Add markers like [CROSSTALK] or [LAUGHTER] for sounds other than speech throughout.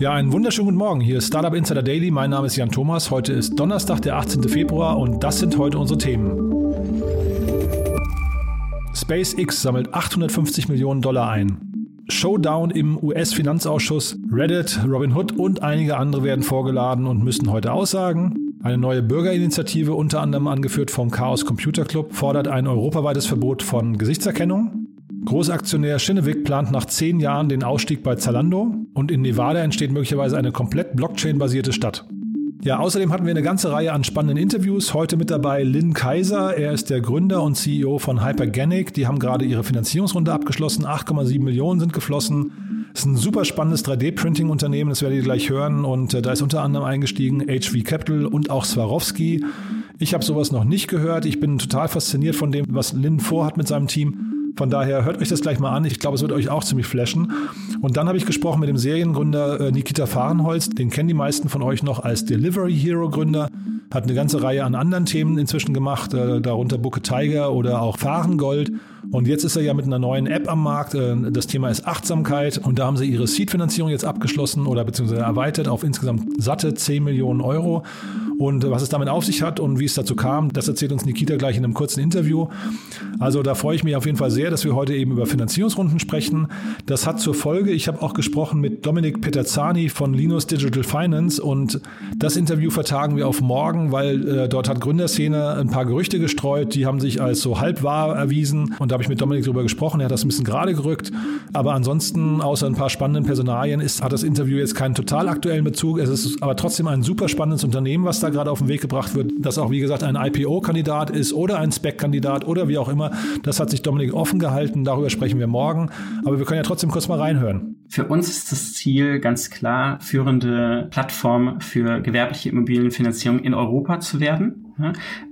Ja, einen wunderschönen guten Morgen. Hier ist Startup Insider Daily. Mein Name ist Jan Thomas. Heute ist Donnerstag, der 18. Februar und das sind heute unsere Themen. SpaceX sammelt 850 Millionen Dollar ein. Showdown im US-Finanzausschuss. Reddit, Robinhood und einige andere werden vorgeladen und müssen heute aussagen. Eine neue Bürgerinitiative, unter anderem angeführt vom Chaos Computer Club, fordert ein europaweites Verbot von Gesichtserkennung. Großaktionär Schinnewig plant nach zehn Jahren den Ausstieg bei Zalando und in Nevada entsteht möglicherweise eine komplett Blockchain-basierte Stadt. Ja, außerdem hatten wir eine ganze Reihe an spannenden Interviews. Heute mit dabei Lynn Kaiser. Er ist der Gründer und CEO von Hyperganic. Die haben gerade ihre Finanzierungsrunde abgeschlossen. 8,7 Millionen sind geflossen. Ist ein super spannendes 3D-Printing-Unternehmen, das werdet ihr gleich hören. Und äh, da ist unter anderem eingestiegen HV Capital und auch Swarovski. Ich habe sowas noch nicht gehört. Ich bin total fasziniert von dem, was Lynn vorhat mit seinem Team. Von daher hört euch das gleich mal an. Ich glaube, es wird euch auch ziemlich flashen. Und dann habe ich gesprochen mit dem Seriengründer äh, Nikita Fahrenholz. Den kennen die meisten von euch noch als Delivery Hero Gründer. Hat eine ganze Reihe an anderen Themen inzwischen gemacht, äh, darunter Bucke Tiger oder auch Fahrengold. Und jetzt ist er ja mit einer neuen App am Markt. Äh, das Thema ist Achtsamkeit. Und da haben sie ihre Seed-Finanzierung jetzt abgeschlossen oder beziehungsweise erweitert auf insgesamt satte 10 Millionen Euro. Und was es damit auf sich hat und wie es dazu kam, das erzählt uns Nikita gleich in einem kurzen Interview. Also da freue ich mich auf jeden Fall sehr, dass wir heute eben über Finanzierungsrunden sprechen. Das hat zur Folge, ich habe auch gesprochen mit Dominik Peterzani von Linus Digital Finance und das Interview vertagen wir auf morgen, weil äh, dort hat Gründerszene ein paar Gerüchte gestreut, die haben sich als so halb wahr erwiesen und da habe ich mit Dominik darüber gesprochen, er hat das ein bisschen gerade gerückt, aber ansonsten außer ein paar spannenden Personalien ist, hat das Interview jetzt keinen total aktuellen Bezug, es ist aber trotzdem ein super spannendes Unternehmen, was da gerade auf den Weg gebracht wird, das auch wie gesagt ein IPO-Kandidat ist oder ein Spec-Kandidat oder wie auch immer, das hat sich Dominik offen gehalten, darüber sprechen wir morgen, aber wir können ja trotzdem kurz mal reinhören. Für uns ist das Ziel ganz klar, führende Plattform für gewerbliche Immobilienfinanzierung in Europa zu werden.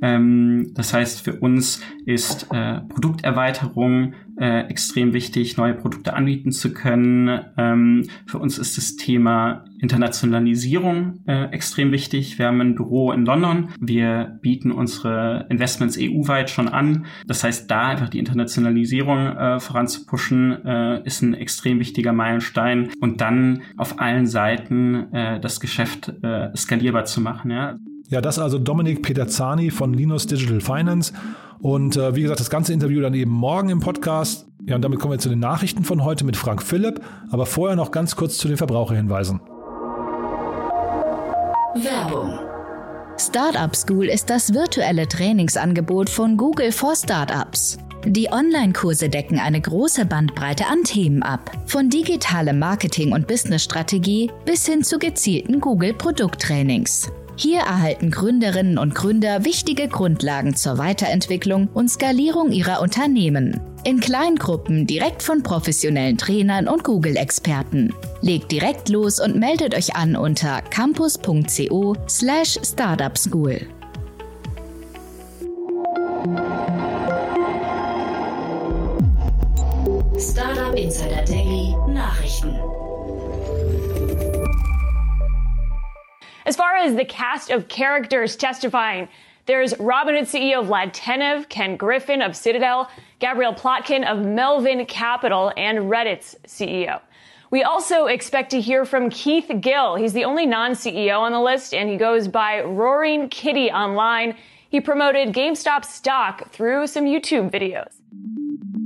Ähm, das heißt, für uns ist äh, Produkterweiterung äh, extrem wichtig, neue Produkte anbieten zu können. Ähm, für uns ist das Thema Internationalisierung äh, extrem wichtig. Wir haben ein Büro in London. Wir bieten unsere Investments EU-weit schon an. Das heißt, da einfach die Internationalisierung voranzupushen, äh, ist ein extrem wichtiger Meilenstein. Und dann auf allen Seiten das Geschäft skalierbar zu machen. Ja. Ja, das also Dominik Peterzani von Linus Digital Finance. Und äh, wie gesagt, das ganze Interview dann eben morgen im Podcast. Ja, und damit kommen wir zu den Nachrichten von heute mit Frank Philipp. Aber vorher noch ganz kurz zu den Verbraucherhinweisen. Werbung. Startup School ist das virtuelle Trainingsangebot von Google for Startups. Die Online-Kurse decken eine große Bandbreite an Themen ab, von digitalem Marketing und Businessstrategie bis hin zu gezielten Google-Produkttrainings. Hier erhalten Gründerinnen und Gründer wichtige Grundlagen zur Weiterentwicklung und Skalierung ihrer Unternehmen. In Kleingruppen direkt von professionellen Trainern und Google-Experten. Legt direkt los und meldet euch an unter campus.co As the cast of characters testifying, there's Robinhood CEO Vlad Tenev, Ken Griffin of Citadel, Gabrielle Plotkin of Melvin Capital, and Reddit's CEO. We also expect to hear from Keith Gill. He's the only non-CEO on the list, and he goes by Roaring Kitty online. He promoted GameStop stock through some YouTube videos.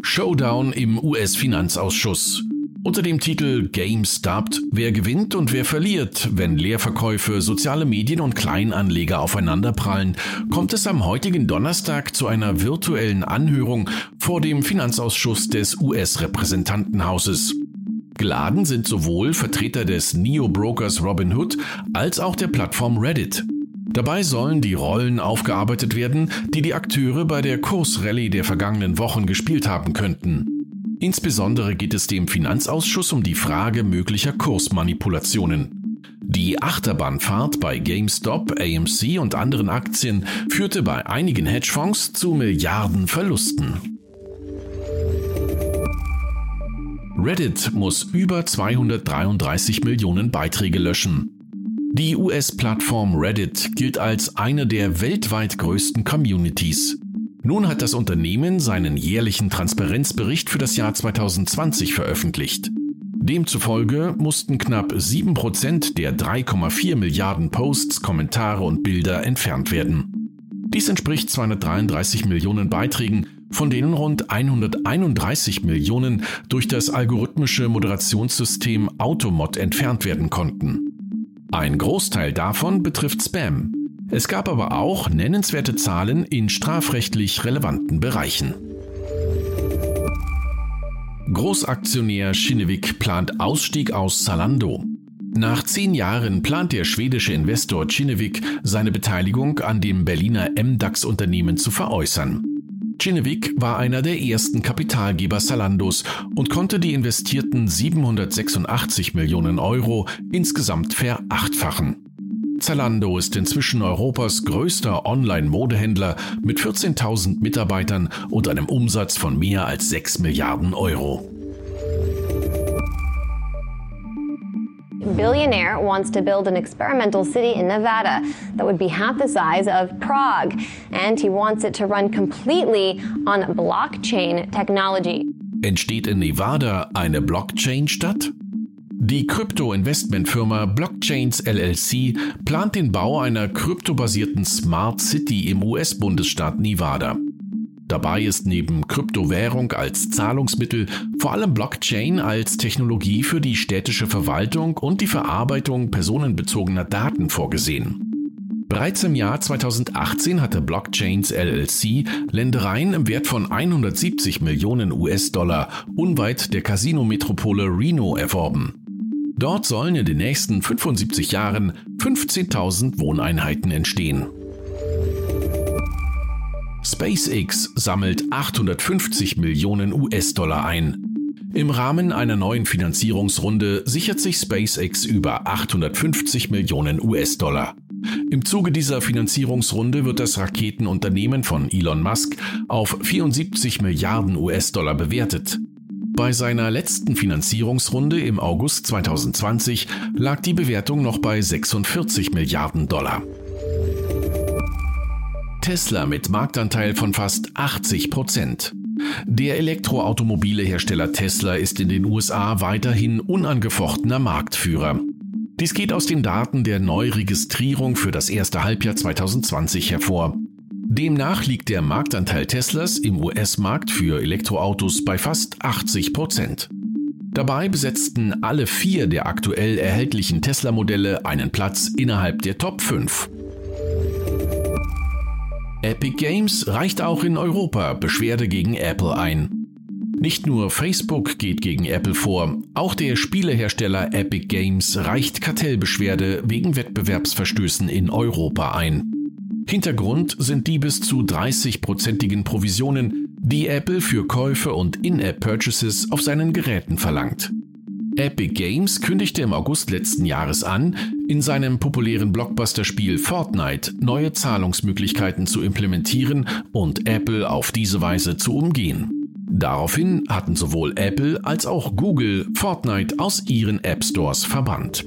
Showdown im US-Finanzausschuss. Unter dem Titel GameStop, wer gewinnt und wer verliert, wenn Leerverkäufe, soziale Medien und Kleinanleger aufeinanderprallen, kommt es am heutigen Donnerstag zu einer virtuellen Anhörung vor dem Finanzausschuss des US-Repräsentantenhauses. Geladen sind sowohl Vertreter des Neo-Brokers Robinhood als auch der Plattform Reddit. Dabei sollen die Rollen aufgearbeitet werden, die die Akteure bei der Kursrallye der vergangenen Wochen gespielt haben könnten. Insbesondere geht es dem Finanzausschuss um die Frage möglicher Kursmanipulationen. Die Achterbahnfahrt bei GameStop, AMC und anderen Aktien führte bei einigen Hedgefonds zu Milliardenverlusten. Reddit muss über 233 Millionen Beiträge löschen. Die US-Plattform Reddit gilt als eine der weltweit größten Communities. Nun hat das Unternehmen seinen jährlichen Transparenzbericht für das Jahr 2020 veröffentlicht. Demzufolge mussten knapp 7% der 3,4 Milliarden Posts, Kommentare und Bilder entfernt werden. Dies entspricht 233 Millionen Beiträgen, von denen rund 131 Millionen durch das algorithmische Moderationssystem Automod entfernt werden konnten. Ein Großteil davon betrifft Spam. Es gab aber auch nennenswerte Zahlen in strafrechtlich relevanten Bereichen. Großaktionär Kinnevik plant Ausstieg aus Zalando. Nach zehn Jahren plant der schwedische Investor Kinnevik seine Beteiligung an dem Berliner MDAX-Unternehmen zu veräußern. Kinnevik war einer der ersten Kapitalgeber Zalandos und konnte die investierten 786 Millionen Euro insgesamt verachtfachen. Zalando ist inzwischen Europas größter Online-Modehändler mit 14.000 Mitarbeitern und einem Umsatz von mehr als 6 Milliarden Euro. billionaire wants to build an experimental city in Nevada that would be half the size of Prague, and he wants it to run completely on blockchain technology. Entsteht in Nevada eine Blockchain-Stadt? Die Krypto-Investmentfirma Blockchains LLC plant den Bau einer kryptobasierten Smart City im US-Bundesstaat Nevada. Dabei ist neben Kryptowährung als Zahlungsmittel vor allem Blockchain als Technologie für die städtische Verwaltung und die Verarbeitung personenbezogener Daten vorgesehen. Bereits im Jahr 2018 hatte Blockchains LLC Ländereien im Wert von 170 Millionen US-Dollar unweit der Casino-Metropole Reno erworben. Dort sollen in den nächsten 75 Jahren 15.000 Wohneinheiten entstehen. SpaceX sammelt 850 Millionen US-Dollar ein. Im Rahmen einer neuen Finanzierungsrunde sichert sich SpaceX über 850 Millionen US-Dollar. Im Zuge dieser Finanzierungsrunde wird das Raketenunternehmen von Elon Musk auf 74 Milliarden US-Dollar bewertet. Bei seiner letzten Finanzierungsrunde im August 2020 lag die Bewertung noch bei 46 Milliarden Dollar. Tesla mit Marktanteil von fast 80 Prozent. Der Elektroautomobilehersteller Tesla ist in den USA weiterhin unangefochtener Marktführer. Dies geht aus den Daten der Neuregistrierung für das erste Halbjahr 2020 hervor. Demnach liegt der Marktanteil Teslas im US-Markt für Elektroautos bei fast 80 Prozent. Dabei besetzten alle vier der aktuell erhältlichen Tesla-Modelle einen Platz innerhalb der Top 5. Epic Games reicht auch in Europa Beschwerde gegen Apple ein. Nicht nur Facebook geht gegen Apple vor, auch der Spielehersteller Epic Games reicht Kartellbeschwerde wegen Wettbewerbsverstößen in Europa ein. Hintergrund sind die bis zu 30-prozentigen Provisionen, die Apple für Käufe und In-App-Purchases auf seinen Geräten verlangt. Epic Games kündigte im August letzten Jahres an, in seinem populären Blockbuster-Spiel Fortnite neue Zahlungsmöglichkeiten zu implementieren und Apple auf diese Weise zu umgehen. Daraufhin hatten sowohl Apple als auch Google Fortnite aus ihren App Stores verbannt.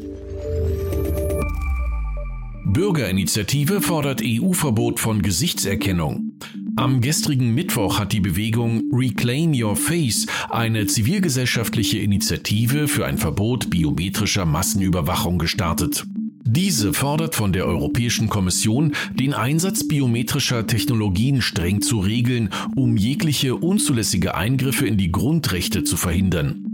Bürgerinitiative fordert EU-Verbot von Gesichtserkennung. Am gestrigen Mittwoch hat die Bewegung Reclaim Your Face eine zivilgesellschaftliche Initiative für ein Verbot biometrischer Massenüberwachung gestartet. Diese fordert von der Europäischen Kommission, den Einsatz biometrischer Technologien streng zu regeln, um jegliche unzulässige Eingriffe in die Grundrechte zu verhindern.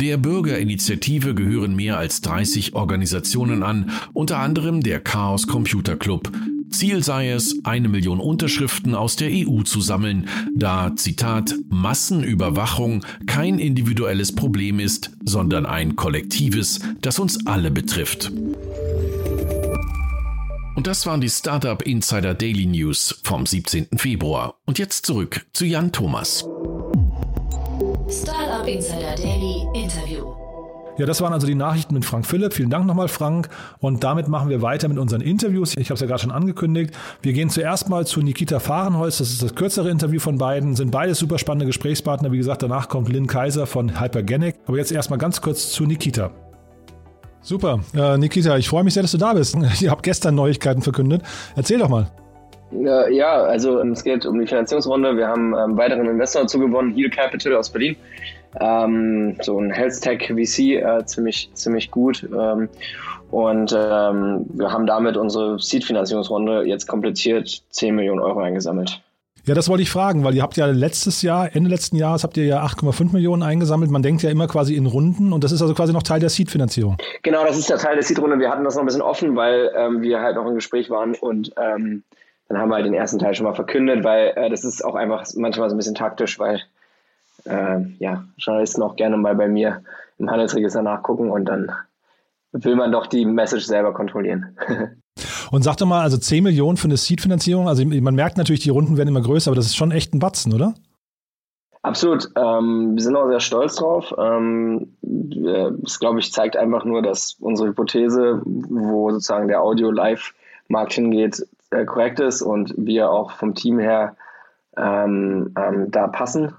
Der Bürgerinitiative gehören mehr als 30 Organisationen an, unter anderem der Chaos Computer Club. Ziel sei es, eine Million Unterschriften aus der EU zu sammeln, da, Zitat, Massenüberwachung kein individuelles Problem ist, sondern ein kollektives, das uns alle betrifft. Und das waren die Startup Insider Daily News vom 17. Februar. Und jetzt zurück zu Jan Thomas. Insider Daily Interview. Ja, das waren also die Nachrichten mit Frank Philipp. Vielen Dank nochmal, Frank. Und damit machen wir weiter mit unseren Interviews. Ich habe es ja gerade schon angekündigt. Wir gehen zuerst mal zu Nikita Fahrenholz. Das ist das kürzere Interview von beiden. Sind beide super spannende Gesprächspartner. Wie gesagt, danach kommt Lynn Kaiser von Hypergenic. Aber jetzt erstmal ganz kurz zu Nikita. Super. Äh, Nikita, ich freue mich sehr, dass du da bist. [LAUGHS] Ihr habt gestern Neuigkeiten verkündet. Erzähl doch mal. Ja, also es geht um die Finanzierungsrunde. Wir haben einen ähm, weiteren Investor zugewonnen, Heal Capital aus Berlin. Ähm, so ein Health Tech VC äh, ziemlich, ziemlich gut. Ähm, und ähm, wir haben damit unsere Seed-Finanzierungsrunde jetzt komplettiert 10 Millionen Euro eingesammelt. Ja, das wollte ich fragen, weil ihr habt ja letztes Jahr, Ende letzten Jahres habt ihr ja 8,5 Millionen eingesammelt. Man denkt ja immer quasi in Runden und das ist also quasi noch Teil der Seed-Finanzierung. Genau, das ist der Teil der Seed-Runde. Wir hatten das noch ein bisschen offen, weil ähm, wir halt noch im Gespräch waren und ähm, dann haben wir halt den ersten Teil schon mal verkündet, weil äh, das ist auch einfach manchmal so ein bisschen taktisch, weil äh, ja, Journalisten auch gerne mal bei mir im Handelsregister nachgucken und dann will man doch die Message selber kontrollieren. [LAUGHS] Und sag doch mal, also 10 Millionen für eine Seed-Finanzierung, also man merkt natürlich, die Runden werden immer größer, aber das ist schon echt ein Batzen, oder? Absolut. Ähm, wir sind auch sehr stolz drauf. Ähm, das, glaube ich, zeigt einfach nur, dass unsere Hypothese, wo sozusagen der Audio-Live-Markt hingeht, äh, korrekt ist und wir auch vom Team her ähm, ähm da passen.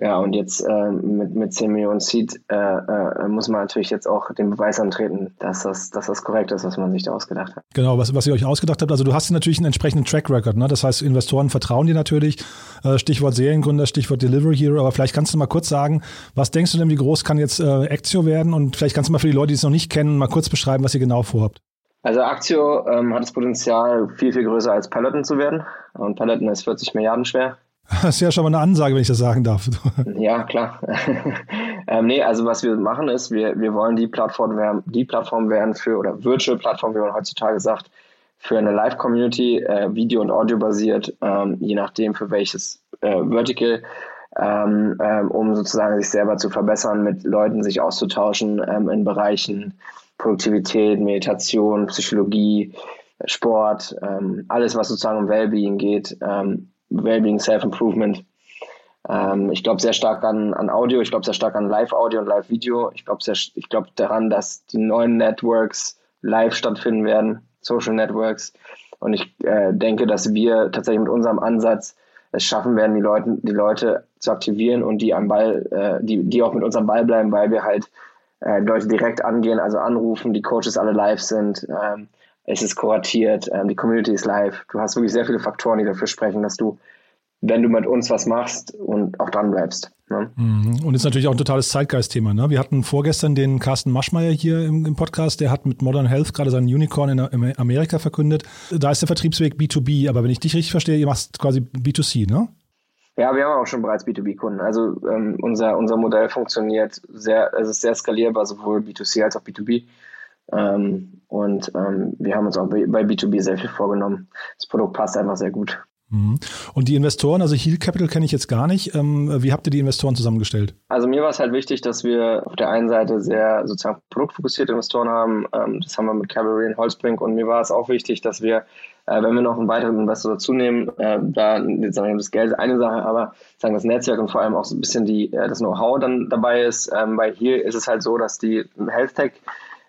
Ja, und jetzt äh, mit, mit 10 Millionen Seed äh, äh, muss man natürlich jetzt auch den Beweis antreten, dass das, dass das korrekt ist, was man sich da ausgedacht hat. Genau, was, was ihr euch ausgedacht habt. Also du hast natürlich einen entsprechenden Track Record. Ne? Das heißt, Investoren vertrauen dir natürlich. Äh, Stichwort Seriengründer, Stichwort Delivery Hero. Aber vielleicht kannst du mal kurz sagen, was denkst du denn, wie groß kann jetzt äh, Actio werden? Und vielleicht kannst du mal für die Leute, die es noch nicht kennen, mal kurz beschreiben, was ihr genau vorhabt. Also Actio ähm, hat das Potenzial, viel, viel größer als Peloton zu werden. Und Peloton ist 40 Milliarden schwer. [LAUGHS] Das ist ja schon mal eine Ansage, wenn ich das sagen darf. [LAUGHS] Ja, klar. [LAUGHS] ähm, nee, also was wir machen ist, wir, wir wollen die Plattform werden, die Plattform werden für, oder Virtual Plattform, wie man heutzutage sagt, für eine Live-Community, äh, Video- und Audio basiert, ähm, je nachdem für welches äh, Vertical, ähm, ähm, um sozusagen sich selber zu verbessern, mit Leuten sich auszutauschen ähm, in Bereichen Produktivität, Meditation, Psychologie, Sport, ähm, alles, was sozusagen um Wellbeing geht, ähm, Wellbeing, Self-Improvement. Ähm, ich glaube sehr stark an, an Audio, ich glaube sehr stark an Live-Audio und Live-Video. Ich glaube glaub daran, dass die neuen Networks live stattfinden werden, Social Networks. Und ich äh, denke, dass wir tatsächlich mit unserem Ansatz es schaffen werden, die Leute, die Leute zu aktivieren und die am Ball, äh, die, die auch mit unserem Ball bleiben, weil wir halt äh, Leute direkt angehen, also anrufen, die Coaches alle live sind. Ähm, es ist kuratiert, ähm, die Community ist live. Du hast wirklich sehr viele Faktoren, die dafür sprechen, dass du, wenn du mit uns was machst und auch dran bleibst. Ne? Mhm. Und ist natürlich auch ein totales Zeitgeist-Thema. Ne? Wir hatten vorgestern den Carsten Maschmeyer hier im, im, Podcast, der hat mit Modern Health gerade seinen Unicorn in, in, Amerika verkündet. Da ist der Vertriebsweg B2B, aber wenn ich dich richtig verstehe, ihr macht quasi B2C, ne? Ja, wir haben auch schon bereits B2B-Kunden. Also ähm, unser, unser Modell funktioniert sehr, es ist sehr skalierbar, sowohl B2C als auch B2B. Ähm, und ähm, wir haben uns auch bei B2B sehr viel vorgenommen. Das Produkt passt einfach sehr gut. Mhm. Und die Investoren, also Heal Capital kenne ich jetzt gar nicht. Ähm, wie habt ihr die Investoren zusammengestellt? Also mir war es halt wichtig, dass wir auf der einen Seite sehr sozusagen produktfokussierte Investoren haben. Ähm, das haben wir mit Cavalry und Holzbrink. Und mir war es auch wichtig, dass wir, äh, wenn wir noch einen weiteren Investor dazu nehmen, äh, da jetzt sagen wir, das Geld ist eine Sache, aber sagen das Netzwerk und vor allem auch so ein bisschen die, äh, das Know-how dann dabei ist. Ähm, bei Heal ist es halt so, dass die Health Tech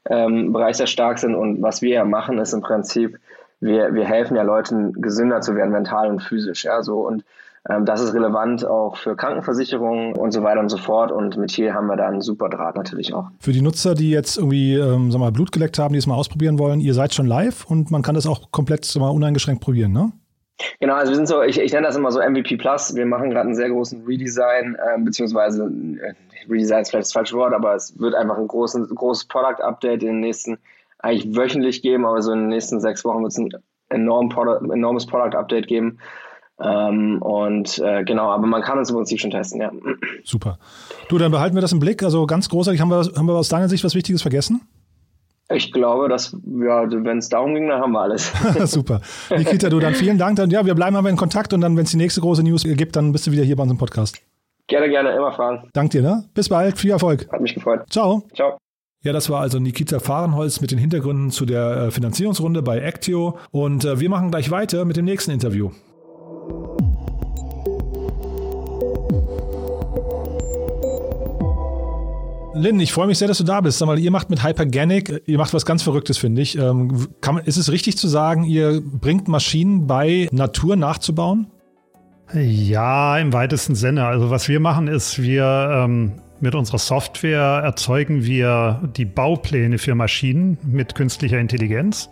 ähm, Bereich sehr stark sind. Und was wir ja machen, ist im Prinzip, wir, wir helfen ja Leuten, gesünder zu werden, mental und physisch. Ja, so und ähm, das ist relevant auch für Krankenversicherungen und so weiter und so fort. Und mit hier haben wir da einen super Draht natürlich auch. Für die Nutzer, die jetzt irgendwie ähm, sag mal, Blut geleckt haben, die es mal ausprobieren wollen, ihr seid schon live und man kann das auch komplett mal, uneingeschränkt probieren, ne? Genau, also wir sind so, ich, ich nenne das immer so MVP Plus. Wir machen gerade einen sehr großen Redesign, äh, beziehungsweise äh, Redesign ist vielleicht das falsche Wort, aber es wird einfach ein großen, großes Product Update in den nächsten, eigentlich wöchentlich geben, aber so in den nächsten sechs Wochen wird es ein enorm Product, enormes Product Update geben. Ähm, und äh, genau, aber man kann es im Prinzip schon testen, ja. Super. Du, dann behalten wir das im Blick. Also ganz großartig, haben wir, haben wir aus deiner Sicht was Wichtiges vergessen? Ich glaube, dass, ja, wenn es darum ging, dann haben wir alles. [LAUGHS] Super. Nikita, du, dann vielen Dank. Dann, ja, wir bleiben aber in Kontakt und dann, wenn es die nächste große News gibt, dann bist du wieder hier bei unserem Podcast. Gerne, gerne, immer fragen. Dank dir, ne? Bis bald, viel Erfolg. Hat mich gefreut. Ciao. Ciao. Ja, das war also Nikita Fahrenholz mit den Hintergründen zu der äh, Finanzierungsrunde bei Actio. Und äh, wir machen gleich weiter mit dem nächsten Interview. Lynn, ich freue mich sehr, dass du da bist. Sag mal, ihr macht mit Hyperganic, ihr macht was ganz Verrücktes, finde ich. Ähm, kann, ist es richtig zu sagen, ihr bringt Maschinen bei, Natur nachzubauen? Ja, im weitesten Sinne. Also was wir machen ist, wir ähm, mit unserer Software erzeugen wir die Baupläne für Maschinen mit künstlicher Intelligenz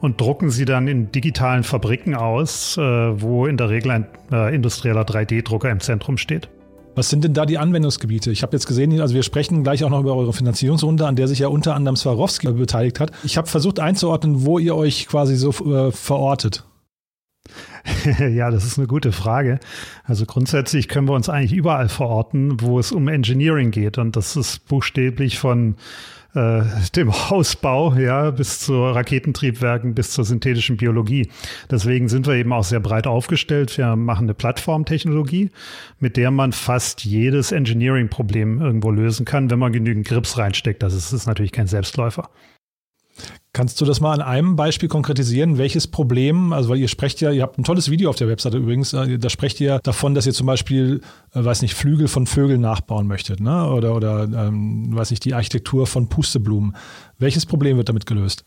und drucken sie dann in digitalen Fabriken aus, äh, wo in der Regel ein äh, industrieller 3D-Drucker im Zentrum steht. Was sind denn da die Anwendungsgebiete? Ich habe jetzt gesehen, also wir sprechen gleich auch noch über eure Finanzierungsrunde, an der sich ja unter anderem Swarovski beteiligt hat. Ich habe versucht einzuordnen, wo ihr euch quasi so äh, verortet. [LAUGHS] ja, das ist eine gute Frage. Also grundsätzlich können wir uns eigentlich überall verorten, wo es um Engineering geht. Und das ist buchstäblich von äh, dem Hausbau, ja, bis zu Raketentriebwerken, bis zur synthetischen Biologie. Deswegen sind wir eben auch sehr breit aufgestellt. Wir machen eine Plattformtechnologie, mit der man fast jedes Engineering-Problem irgendwo lösen kann, wenn man genügend Grips reinsteckt. Das ist, ist natürlich kein Selbstläufer. Kannst du das mal an einem Beispiel konkretisieren? Welches Problem, also weil ihr sprecht ja, ihr habt ein tolles Video auf der Webseite übrigens, äh, da sprecht ihr davon, dass ihr zum Beispiel, äh, weiß nicht, Flügel von Vögeln nachbauen möchtet, ne? Oder, oder ähm, weiß nicht, die Architektur von Pusteblumen. Welches Problem wird damit gelöst?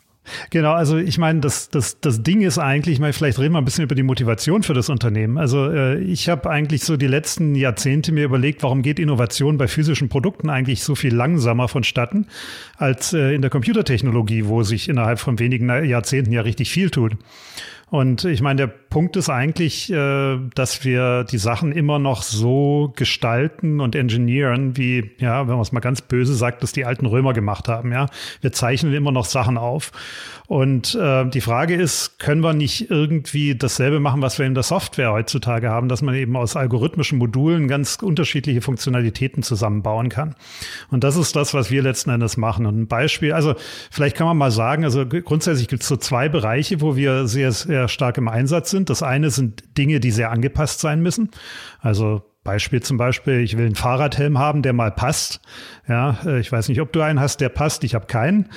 Genau, also ich meine, das, das, das Ding ist eigentlich, ich meine, vielleicht reden wir ein bisschen über die Motivation für das Unternehmen. Also äh, ich habe eigentlich so die letzten Jahrzehnte mir überlegt, warum geht Innovation bei physischen Produkten eigentlich so viel langsamer vonstatten als äh, in der Computertechnologie, wo sich innerhalb von wenigen Jahrzehnten ja richtig viel tut. Und ich meine, der Punkt ist eigentlich, äh, dass wir die Sachen immer noch so gestalten und engineeren, wie, ja, wenn man es mal ganz böse sagt, dass die alten Römer gemacht haben. Ja, wir zeichnen immer noch Sachen auf. Und äh, die Frage ist, können wir nicht irgendwie dasselbe machen, was wir in der Software heutzutage haben, dass man eben aus algorithmischen Modulen ganz unterschiedliche Funktionalitäten zusammenbauen kann? Und das ist das, was wir letzten Endes machen. Und ein Beispiel, also vielleicht kann man mal sagen, also grundsätzlich gibt es so zwei Bereiche, wo wir sehr, sehr stark im Einsatz sind. Das eine sind Dinge, die sehr angepasst sein müssen. Also Beispiel zum Beispiel, ich will einen Fahrradhelm haben, der mal passt. Ja, äh, ich weiß nicht, ob du einen hast, der passt. Ich habe keinen.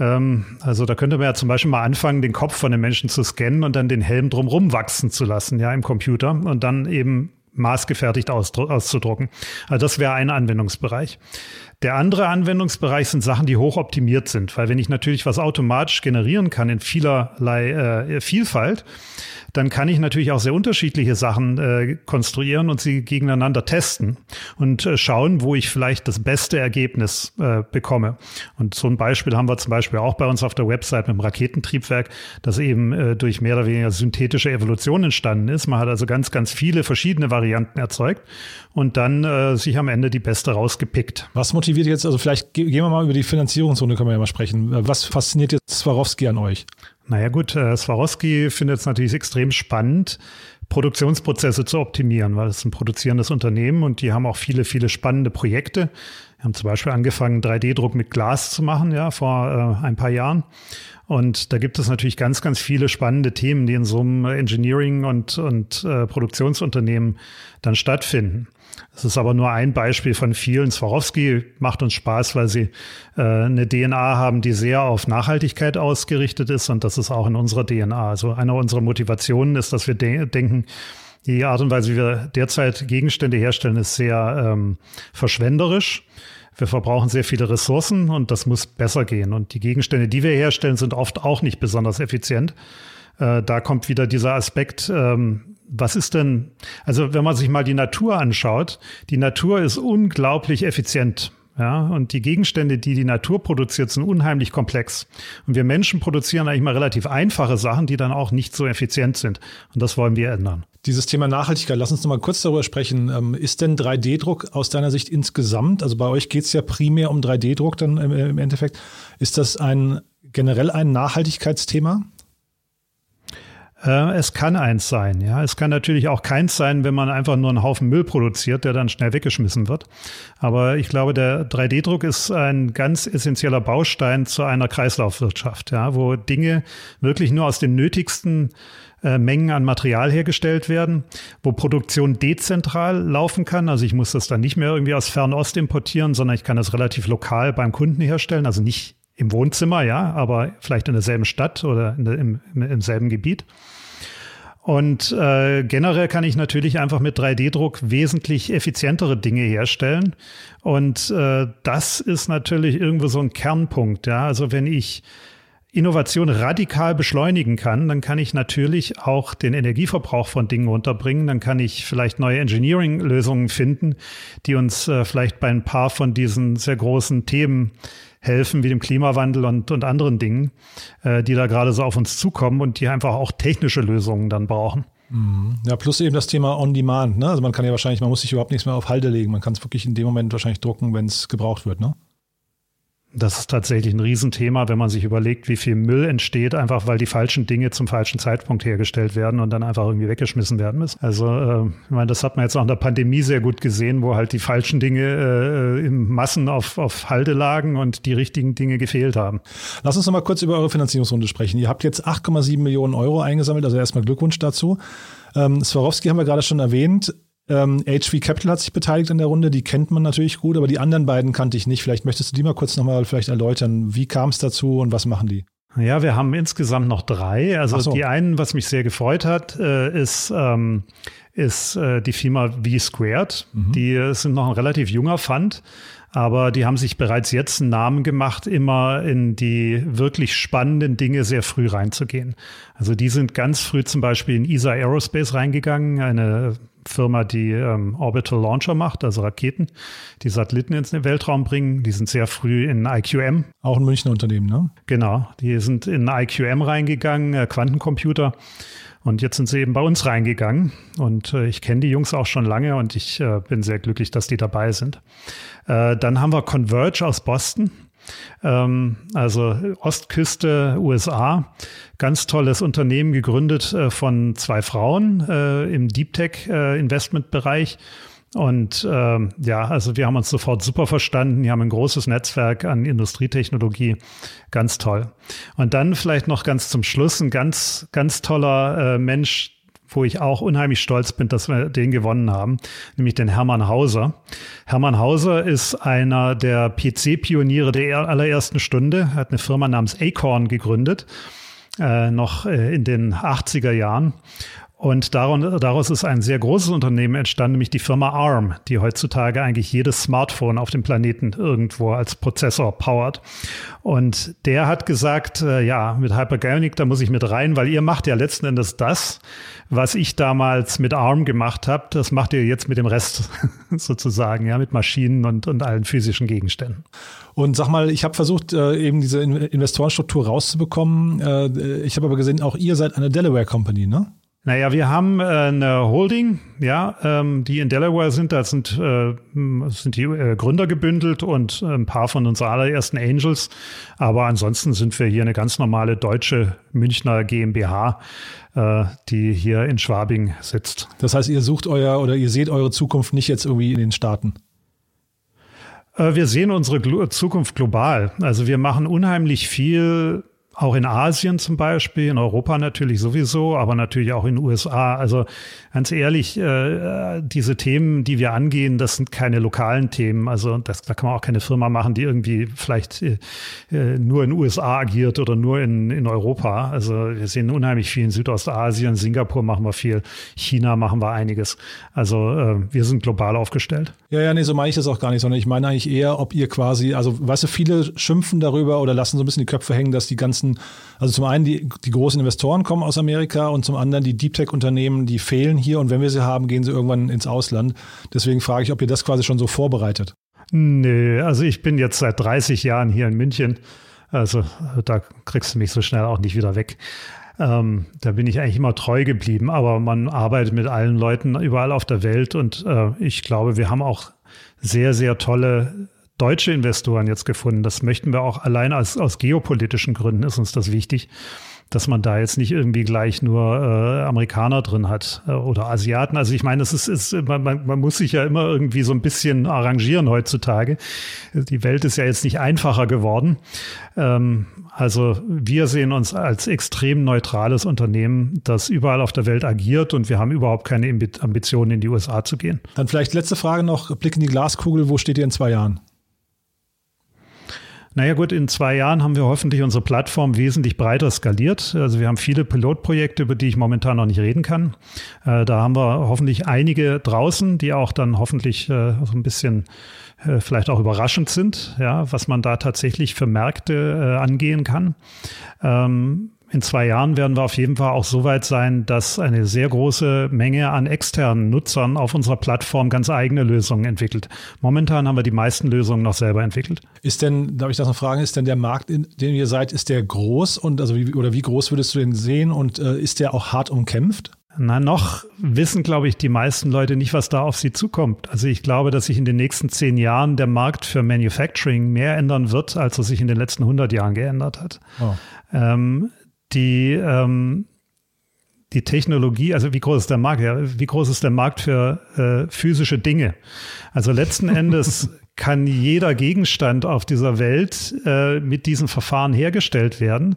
Ähm, also da könnte man ja zum Beispiel mal anfangen, den Kopf von den Menschen zu scannen und dann den Helm drumherum wachsen zu lassen, ja, im Computer und dann eben maßgefertigt auszudrucken. Also das wäre ein Anwendungsbereich. Der andere Anwendungsbereich sind Sachen, die hochoptimiert sind, weil wenn ich natürlich was automatisch generieren kann in vielerlei äh, Vielfalt, dann kann ich natürlich auch sehr unterschiedliche Sachen äh, konstruieren und sie gegeneinander testen und äh, schauen, wo ich vielleicht das beste Ergebnis äh, bekomme. Und so ein Beispiel haben wir zum Beispiel auch bei uns auf der Website mit dem Raketentriebwerk, das eben äh, durch mehr oder weniger synthetische Evolution entstanden ist. Man hat also ganz, ganz viele verschiedene Varianten erzeugt und dann äh, sich am Ende die beste rausgepickt. Was motiviert jetzt, also vielleicht gehen wir mal über die Finanzierungsrunde, können wir ja mal sprechen. Was fasziniert jetzt Swarovski an euch? Naja gut, äh, Swarovski findet es natürlich extrem spannend, Produktionsprozesse zu optimieren, weil es ein produzierendes Unternehmen und die haben auch viele, viele spannende Projekte. Wir haben zum Beispiel angefangen, 3D-Druck mit Glas zu machen, ja, vor äh, ein paar Jahren. Und da gibt es natürlich ganz, ganz viele spannende Themen, die in so einem Engineering- und, und äh, Produktionsunternehmen dann stattfinden. Es ist aber nur ein Beispiel von vielen. Swarovski macht uns Spaß, weil sie äh, eine DNA haben, die sehr auf Nachhaltigkeit ausgerichtet ist. Und das ist auch in unserer DNA. Also eine unserer Motivationen ist, dass wir de denken, die Art und Weise, wie wir derzeit Gegenstände herstellen, ist sehr ähm, verschwenderisch. Wir verbrauchen sehr viele Ressourcen und das muss besser gehen. Und die Gegenstände, die wir herstellen, sind oft auch nicht besonders effizient. Äh, da kommt wieder dieser Aspekt, ähm, was ist denn, also wenn man sich mal die Natur anschaut, die Natur ist unglaublich effizient. Ja, und die Gegenstände, die die Natur produziert, sind unheimlich komplex. Und wir Menschen produzieren eigentlich mal relativ einfache Sachen, die dann auch nicht so effizient sind. Und das wollen wir ändern. Dieses Thema Nachhaltigkeit, lass uns noch mal kurz darüber sprechen. Ähm, ist denn 3D-Druck aus deiner Sicht insgesamt, also bei euch geht es ja primär um 3D-Druck dann im Endeffekt, ist das ein generell ein Nachhaltigkeitsthema? Äh, es kann eins sein, ja. Es kann natürlich auch keins sein, wenn man einfach nur einen Haufen Müll produziert, der dann schnell weggeschmissen wird. Aber ich glaube, der 3D-Druck ist ein ganz essentieller Baustein zu einer Kreislaufwirtschaft, ja, wo Dinge wirklich nur aus den nötigsten äh, Mengen an Material hergestellt werden, wo Produktion dezentral laufen kann. Also ich muss das dann nicht mehr irgendwie aus Fernost importieren, sondern ich kann das relativ lokal beim Kunden herstellen, also nicht im Wohnzimmer, ja, aber vielleicht in derselben Stadt oder der, im, im, selben Gebiet. Und äh, generell kann ich natürlich einfach mit 3D-Druck wesentlich effizientere Dinge herstellen. Und äh, das ist natürlich irgendwo so ein Kernpunkt. Ja? Also wenn ich Innovation radikal beschleunigen kann, dann kann ich natürlich auch den Energieverbrauch von Dingen runterbringen. Dann kann ich vielleicht neue Engineering-Lösungen finden, die uns äh, vielleicht bei ein paar von diesen sehr großen Themen helfen, wie dem Klimawandel und, und anderen Dingen, äh, die da gerade so auf uns zukommen und die einfach auch technische Lösungen dann brauchen. Mhm. Ja, plus eben das Thema On Demand. Ne? Also man kann ja wahrscheinlich, man muss sich überhaupt nichts mehr auf Halde legen. Man kann es wirklich in dem Moment wahrscheinlich drucken, wenn es gebraucht wird. Ne? Das ist tatsächlich ein Riesenthema, wenn man sich überlegt, wie viel Müll entsteht, einfach weil die falschen Dinge zum falschen Zeitpunkt hergestellt werden und dann einfach irgendwie weggeschmissen werden müssen. Also, äh, ich meine, das hat man jetzt auch in der Pandemie sehr gut gesehen, wo halt die falschen Dinge äh, in Massen auf, auf Halde lagen und die richtigen Dinge gefehlt haben. Lass uns noch mal kurz über eure Finanzierungsrunde sprechen. Ihr habt jetzt 8,7 Millionen Euro eingesammelt, also erstmal Glückwunsch dazu. Ähm, Swarovski haben wir gerade schon erwähnt. Ähm, HV Capital hat sich beteiligt an der Runde, die kennt man natürlich gut, aber die anderen beiden kannte ich nicht. Vielleicht möchtest du die mal kurz nochmal vielleicht erläutern. Wie kam es dazu und was machen die? Ja, wir haben insgesamt noch drei. Also so. die einen, was mich sehr gefreut hat, äh, ist, ähm, ist äh, die Firma V Squared. Mhm. Die sind noch ein relativ junger Fund, aber die haben sich bereits jetzt einen Namen gemacht, immer in die wirklich spannenden Dinge sehr früh reinzugehen. Also die sind ganz früh zum Beispiel in ESA Aerospace reingegangen, eine Firma, die ähm, Orbital Launcher macht, also Raketen, die Satelliten ins Weltraum bringen. Die sind sehr früh in IQM. Auch ein Münchner Unternehmen, ne? Genau, die sind in IQM reingegangen, äh, Quantencomputer. Und jetzt sind sie eben bei uns reingegangen. Und äh, ich kenne die Jungs auch schon lange und ich äh, bin sehr glücklich, dass die dabei sind. Äh, dann haben wir Converge aus Boston. Ähm, also Ostküste USA. Ganz tolles Unternehmen gegründet äh, von zwei Frauen äh, im Deep Tech äh, Investment Bereich. Und ähm, ja, also wir haben uns sofort super verstanden. Die haben ein großes Netzwerk an Industrietechnologie. Ganz toll. Und dann vielleicht noch ganz zum Schluss ein ganz, ganz toller äh, Mensch, wo ich auch unheimlich stolz bin, dass wir den gewonnen haben, nämlich den Hermann Hauser. Hermann Hauser ist einer der PC-Pioniere der allerersten Stunde, hat eine Firma namens Acorn gegründet, äh, noch äh, in den 80er Jahren. Und daraus ist ein sehr großes Unternehmen entstanden, nämlich die Firma ARM, die heutzutage eigentlich jedes Smartphone auf dem Planeten irgendwo als Prozessor powert. Und der hat gesagt, äh, ja, mit Hypergonic, da muss ich mit rein, weil ihr macht ja letzten Endes das, was ich damals mit ARM gemacht habe, das macht ihr jetzt mit dem Rest [LAUGHS] sozusagen, ja, mit Maschinen und, und allen physischen Gegenständen. Und sag mal, ich habe versucht, äh, eben diese Investorenstruktur rauszubekommen. Äh, ich habe aber gesehen, auch ihr seid eine Delaware Company, ne? Naja, wir haben äh, eine Holding, ja, ähm, die in Delaware sind. Da sind, äh, sind die äh, Gründer gebündelt und ein paar von unseren allerersten Angels. Aber ansonsten sind wir hier eine ganz normale deutsche Münchner GmbH, äh, die hier in Schwabing sitzt. Das heißt, ihr sucht euer oder ihr seht eure Zukunft nicht jetzt irgendwie in den Staaten? Äh, wir sehen unsere Glo Zukunft global. Also wir machen unheimlich viel auch in Asien zum Beispiel, in Europa natürlich sowieso, aber natürlich auch in den USA. Also ganz ehrlich, äh, diese Themen, die wir angehen, das sind keine lokalen Themen. Also das, da kann man auch keine Firma machen, die irgendwie vielleicht äh, äh nur in den USA agiert oder nur in, in Europa. Also wir sehen unheimlich viel in Südostasien, Singapur machen wir viel, China machen wir einiges. Also wir sind global aufgestellt. Ja, ja, nee, so meine ich das auch gar nicht, sondern ich meine eigentlich eher, ob ihr quasi, also weißt du, viele schimpfen darüber oder lassen so ein bisschen die Köpfe hängen, dass die ganzen ganzen, also zum einen die, die großen Investoren kommen aus Amerika und zum anderen die Deep Tech-Unternehmen, die fehlen hier und wenn wir sie haben, gehen sie irgendwann ins Ausland. Deswegen frage ich, ob ihr das quasi schon so vorbereitet. Nö, also ich bin jetzt seit 30 Jahren hier in München. Also da kriegst du mich so schnell auch nicht wieder weg. Ähm, da bin ich eigentlich immer treu geblieben, aber man arbeitet mit allen Leuten überall auf der Welt und äh, ich glaube, wir haben auch sehr, sehr tolle deutsche Investoren jetzt gefunden. Das möchten wir auch allein aus, aus geopolitischen Gründen ist uns das wichtig, dass man da jetzt nicht irgendwie gleich nur äh, Amerikaner drin hat äh, oder Asiaten. Also ich meine, es ist, ist man, man muss sich ja immer irgendwie so ein bisschen arrangieren heutzutage. Die Welt ist ja jetzt nicht einfacher geworden. Ähm, also wir sehen uns als extrem neutrales Unternehmen, das überall auf der Welt agiert und wir haben überhaupt keine Ambitionen, in die USA zu gehen. Dann vielleicht letzte Frage noch, Blick in die Glaskugel, wo steht ihr in zwei Jahren? Naja gut, in zwei Jahren haben wir hoffentlich unsere Plattform wesentlich breiter skaliert. Also wir haben viele Pilotprojekte, über die ich momentan noch nicht reden kann. Äh, da haben wir hoffentlich einige draußen, die auch dann hoffentlich äh, so ein bisschen äh, vielleicht auch überraschend sind, ja, was man da tatsächlich für Märkte angehen kann. Ähm, in zwei Jahren werden wir auf jeden Fall auch so weit sein, dass eine sehr große Menge an externen Nutzern auf unserer Plattform ganz eigene Lösungen entwickelt. Momentan haben wir die meisten Lösungen noch selber entwickelt. Ist denn, darf ich das noch fragen, ist denn der Markt, in dem ihr seid, ist der groß und also wie, oder wie groß würdest du den sehen und äh, ist der auch hart umkämpft? Na, noch wissen, glaube ich, die meisten Leute nicht, was da auf sie zukommt. Also ich glaube, dass sich in den nächsten zehn Jahren der Markt für Manufacturing mehr ändern wird, als er sich in den letzten 100 Jahren geändert hat. Oh. Ähm, die, ähm, die Technologie, also wie groß ist der Markt? Ja, wie groß ist der Markt für äh, physische Dinge? Also letzten [LAUGHS] Endes kann jeder Gegenstand auf dieser Welt äh, mit diesem Verfahren hergestellt werden.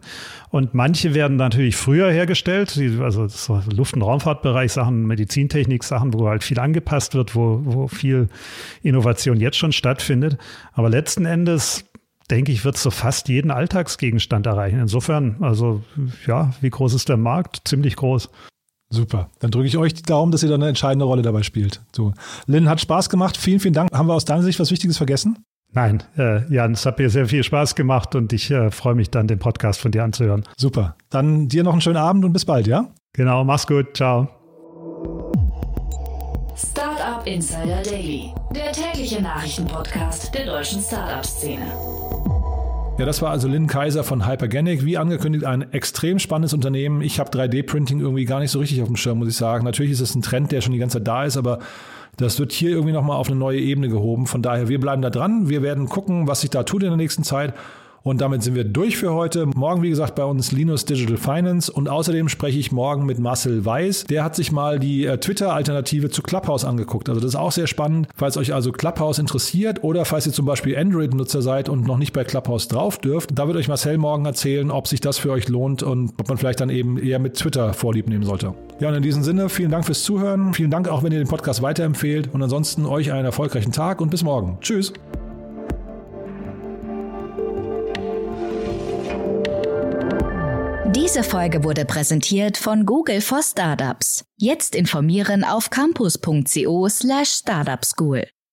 Und manche werden natürlich früher hergestellt, also so Luft- und Raumfahrtbereich, Sachen, Medizintechnik, Sachen, wo halt viel angepasst wird, wo, wo viel Innovation jetzt schon stattfindet. Aber letzten Endes denke ich, wird so fast jeden Alltagsgegenstand erreichen. Insofern, also ja, wie groß ist der Markt? Ziemlich groß. Super. Dann drücke ich euch die Daumen, dass ihr da eine entscheidende Rolle dabei spielt. So. Lynn, hat Spaß gemacht. Vielen, vielen Dank. Haben wir aus deiner Sicht was Wichtiges vergessen? Nein, äh, Jan, es hat mir sehr viel Spaß gemacht und ich äh, freue mich dann, den Podcast von dir anzuhören. Super. Dann dir noch einen schönen Abend und bis bald, ja? Genau, mach's gut. Ciao. Startup Insider Daily, der tägliche Nachrichtenpodcast der deutschen Startup-Szene. Ja, das war also Lynn Kaiser von Hypergenic. Wie angekündigt, ein extrem spannendes Unternehmen. Ich habe 3D-Printing irgendwie gar nicht so richtig auf dem Schirm, muss ich sagen. Natürlich ist es ein Trend, der schon die ganze Zeit da ist, aber das wird hier irgendwie nochmal auf eine neue Ebene gehoben. Von daher, wir bleiben da dran. Wir werden gucken, was sich da tut in der nächsten Zeit. Und damit sind wir durch für heute. Morgen, wie gesagt, bei uns Linus Digital Finance. Und außerdem spreche ich morgen mit Marcel Weiß. Der hat sich mal die äh, Twitter-Alternative zu Clubhouse angeguckt. Also das ist auch sehr spannend. Falls euch also Clubhouse interessiert oder falls ihr zum Beispiel Android-Nutzer seid und noch nicht bei Clubhouse drauf dürft, da wird euch Marcel morgen erzählen, ob sich das für euch lohnt und ob man vielleicht dann eben eher mit Twitter vorlieb nehmen sollte. Ja, und in diesem Sinne, vielen Dank fürs Zuhören. Vielen Dank auch, wenn ihr den Podcast weiterempfehlt. Und ansonsten euch einen erfolgreichen Tag und bis morgen. Tschüss. Diese Folge wurde präsentiert von Google for Startups. Jetzt informieren auf campus.co slash startupschool.